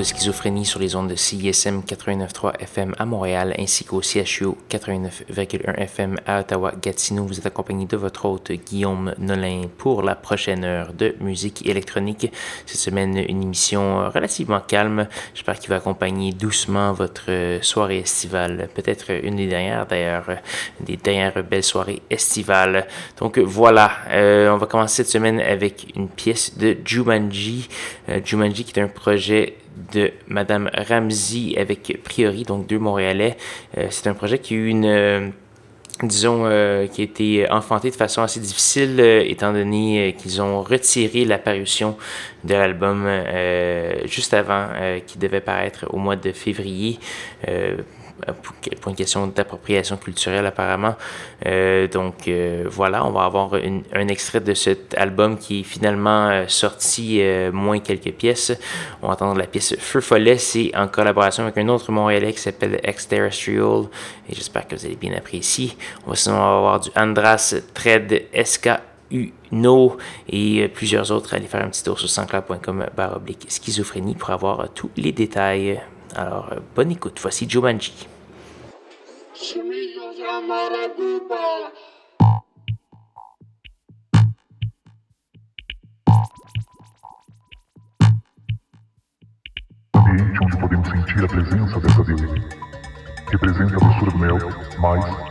De schizophrénie sur les ondes de CISM 89.3 FM à Montréal ainsi qu'au CHU 89.1 FM à Ottawa-Gatineau. Vous êtes accompagné de votre hôte Guillaume Nolin pour la prochaine heure de musique électronique. Cette semaine, une émission relativement calme. J'espère qu'il va accompagner doucement votre soirée estivale. Peut-être une des dernières d'ailleurs, des dernières belles soirées estivales. Donc voilà, euh, on va commencer cette semaine avec une pièce de Jumanji. Euh, Jumanji qui est un projet de Madame Ramsey avec Priori, donc deux Montréalais. Euh, c'est un projet qui a une euh, euh, a été enfanté de façon assez difficile, étant donné qu'ils ont retiré l'apparition de l'album juste avant, qui devait paraître au mois de février pour une question d'appropriation culturelle apparemment. Euh, donc euh, voilà, on va avoir un extrait de cet album qui est finalement sorti moins quelques pièces. On va entendre la pièce Feu Follet, c'est en collaboration avec un autre Montréalais qui s'appelle Exterrestrial et j'espère que vous allez bien apprécier. On va sinon avoir du Andras Tred SK Uno et plusieurs autres. Allez faire un petit tour sur sanscloud.com baroblique schizophrénie pour avoir tous les détails. Alors, bonne écoute. Voici Jumanji. Ambiente onde podemos sentir a presença dessa deusa. Representa a doçura do mel, mais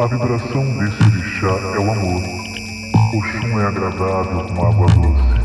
A vibração desse orixá é o amor. O chum é agradável como água doce.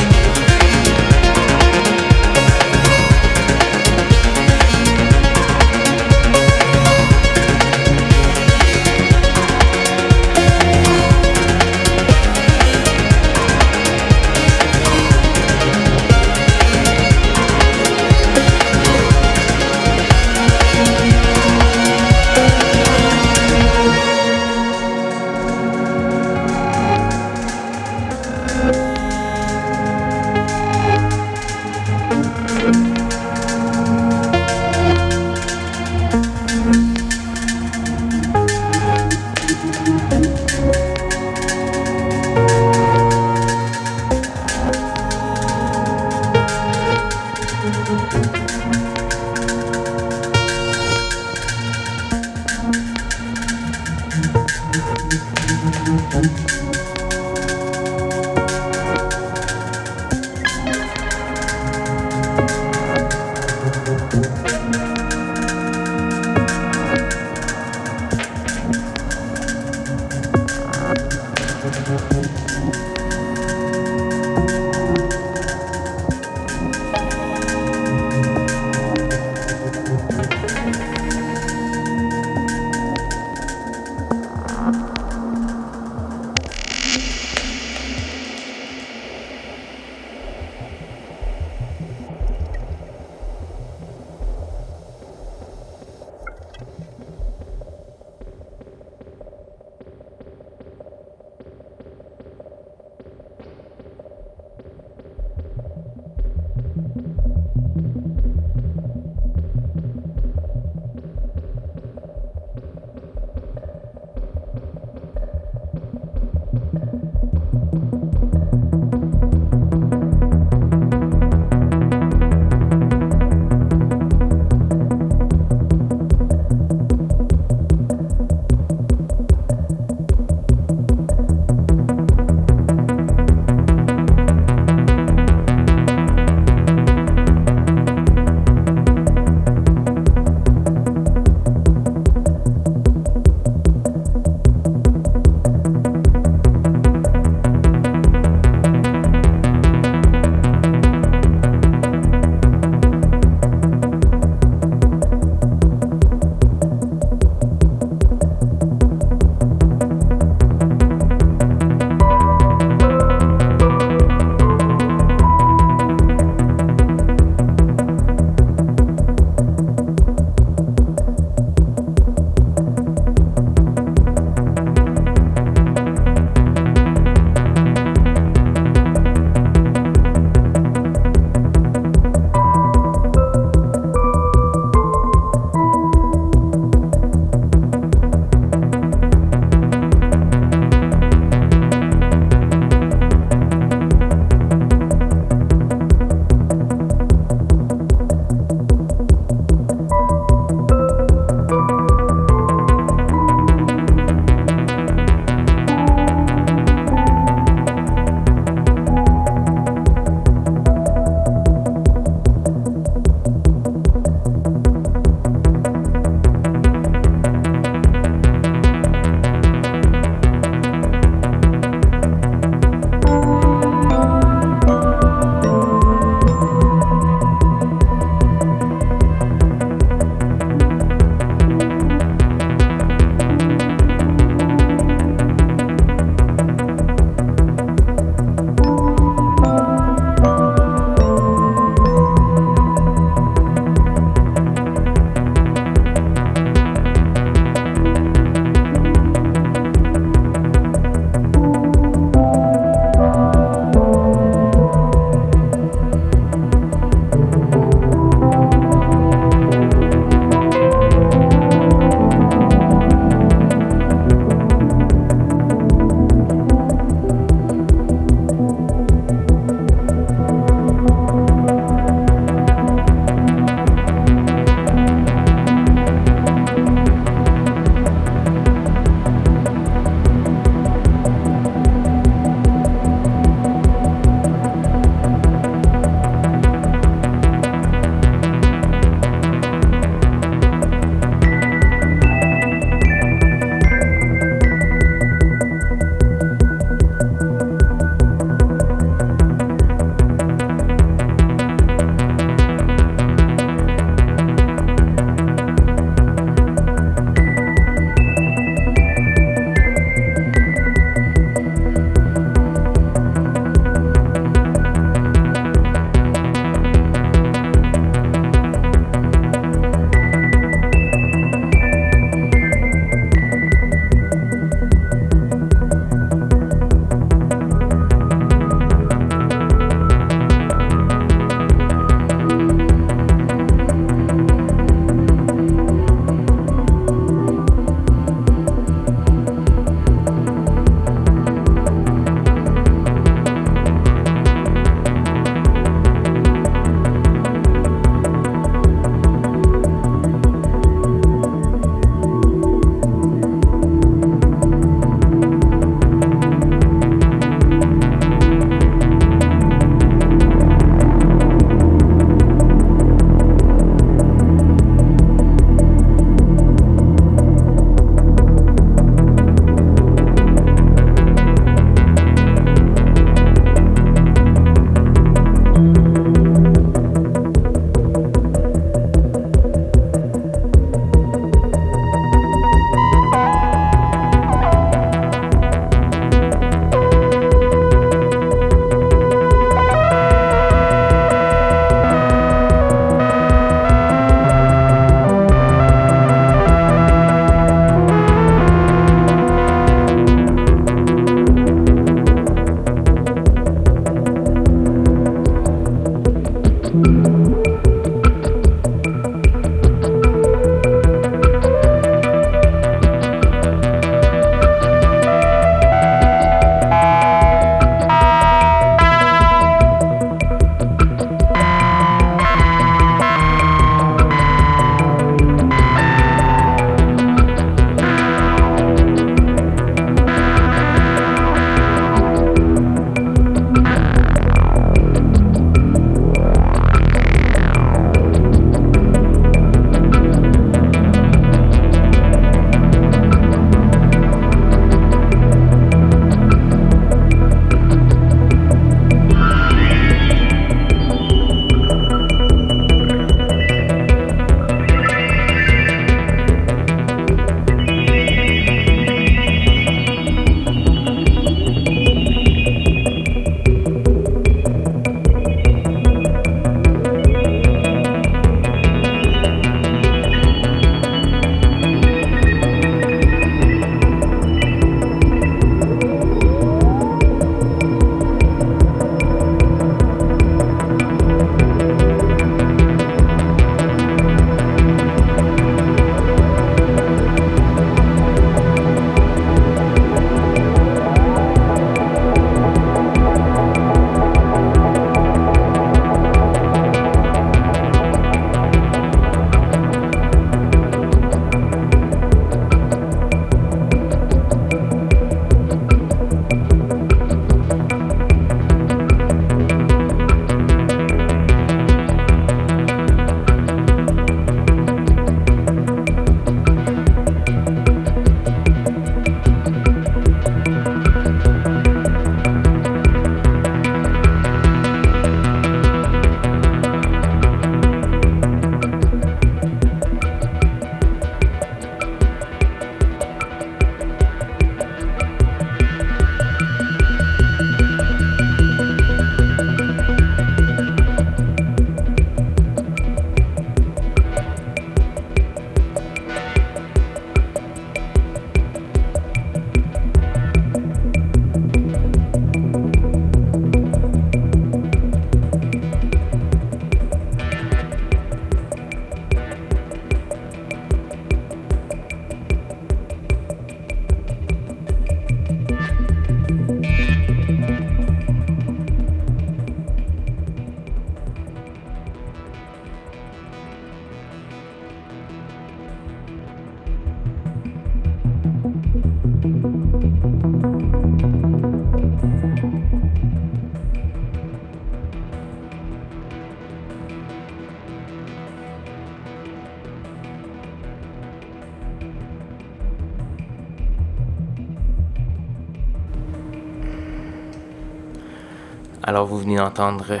Alors vous venez d'entendre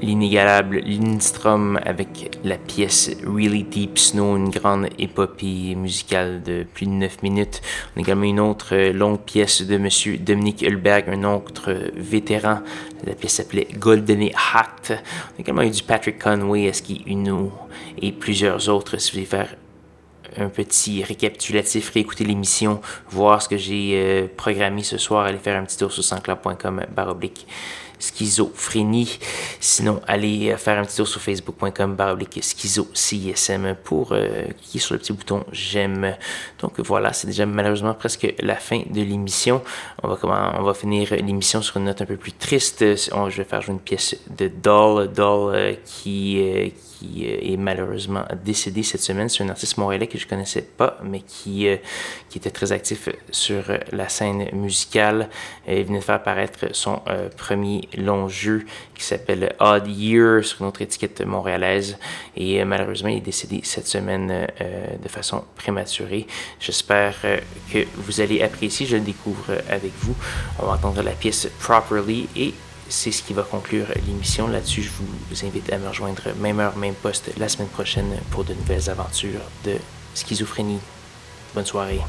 l'inégalable Lindstrom avec la pièce Really Deep Snow, une grande épopée musicale de plus de 9 minutes. On a également une autre longue pièce de Monsieur Dominique Hulberg, un autre vétéran. La pièce s'appelait Golden Hat. On a également eu du Patrick Conway, Eski Uno et plusieurs autres. Si vous voulez faire un petit récapitulatif, réécouter l'émission, voir ce que j'ai euh, programmé ce soir, aller faire un petit tour sur sanscloud.com baroblique schizophrénie. Sinon, allez euh, faire un petit tour sur facebook.com baroblique schizo CISM pour euh, cliquer sur le petit bouton j'aime. Donc voilà, c'est déjà malheureusement presque la fin de l'émission. On va, comment, on va finir l'émission sur une note un peu plus triste. je vais faire jouer une pièce de Doll, Doll qui, qui euh, est malheureusement décédé cette semaine. C'est un artiste montréalais que je connaissais pas, mais qui, euh, qui était très actif sur la scène musicale. Il venait de faire apparaître son euh, premier long jeu qui s'appelle Odd Year sur une autre étiquette montréalaise. Et malheureusement, il est décédé cette semaine de façon prématurée. J'espère que vous allez apprécier. Je le découvre avec vous. On va entendre la pièce Properly et c'est ce qui va conclure l'émission. Là-dessus, je vous invite à me rejoindre même heure, même poste la semaine prochaine pour de nouvelles aventures de schizophrénie. Bonne soirée.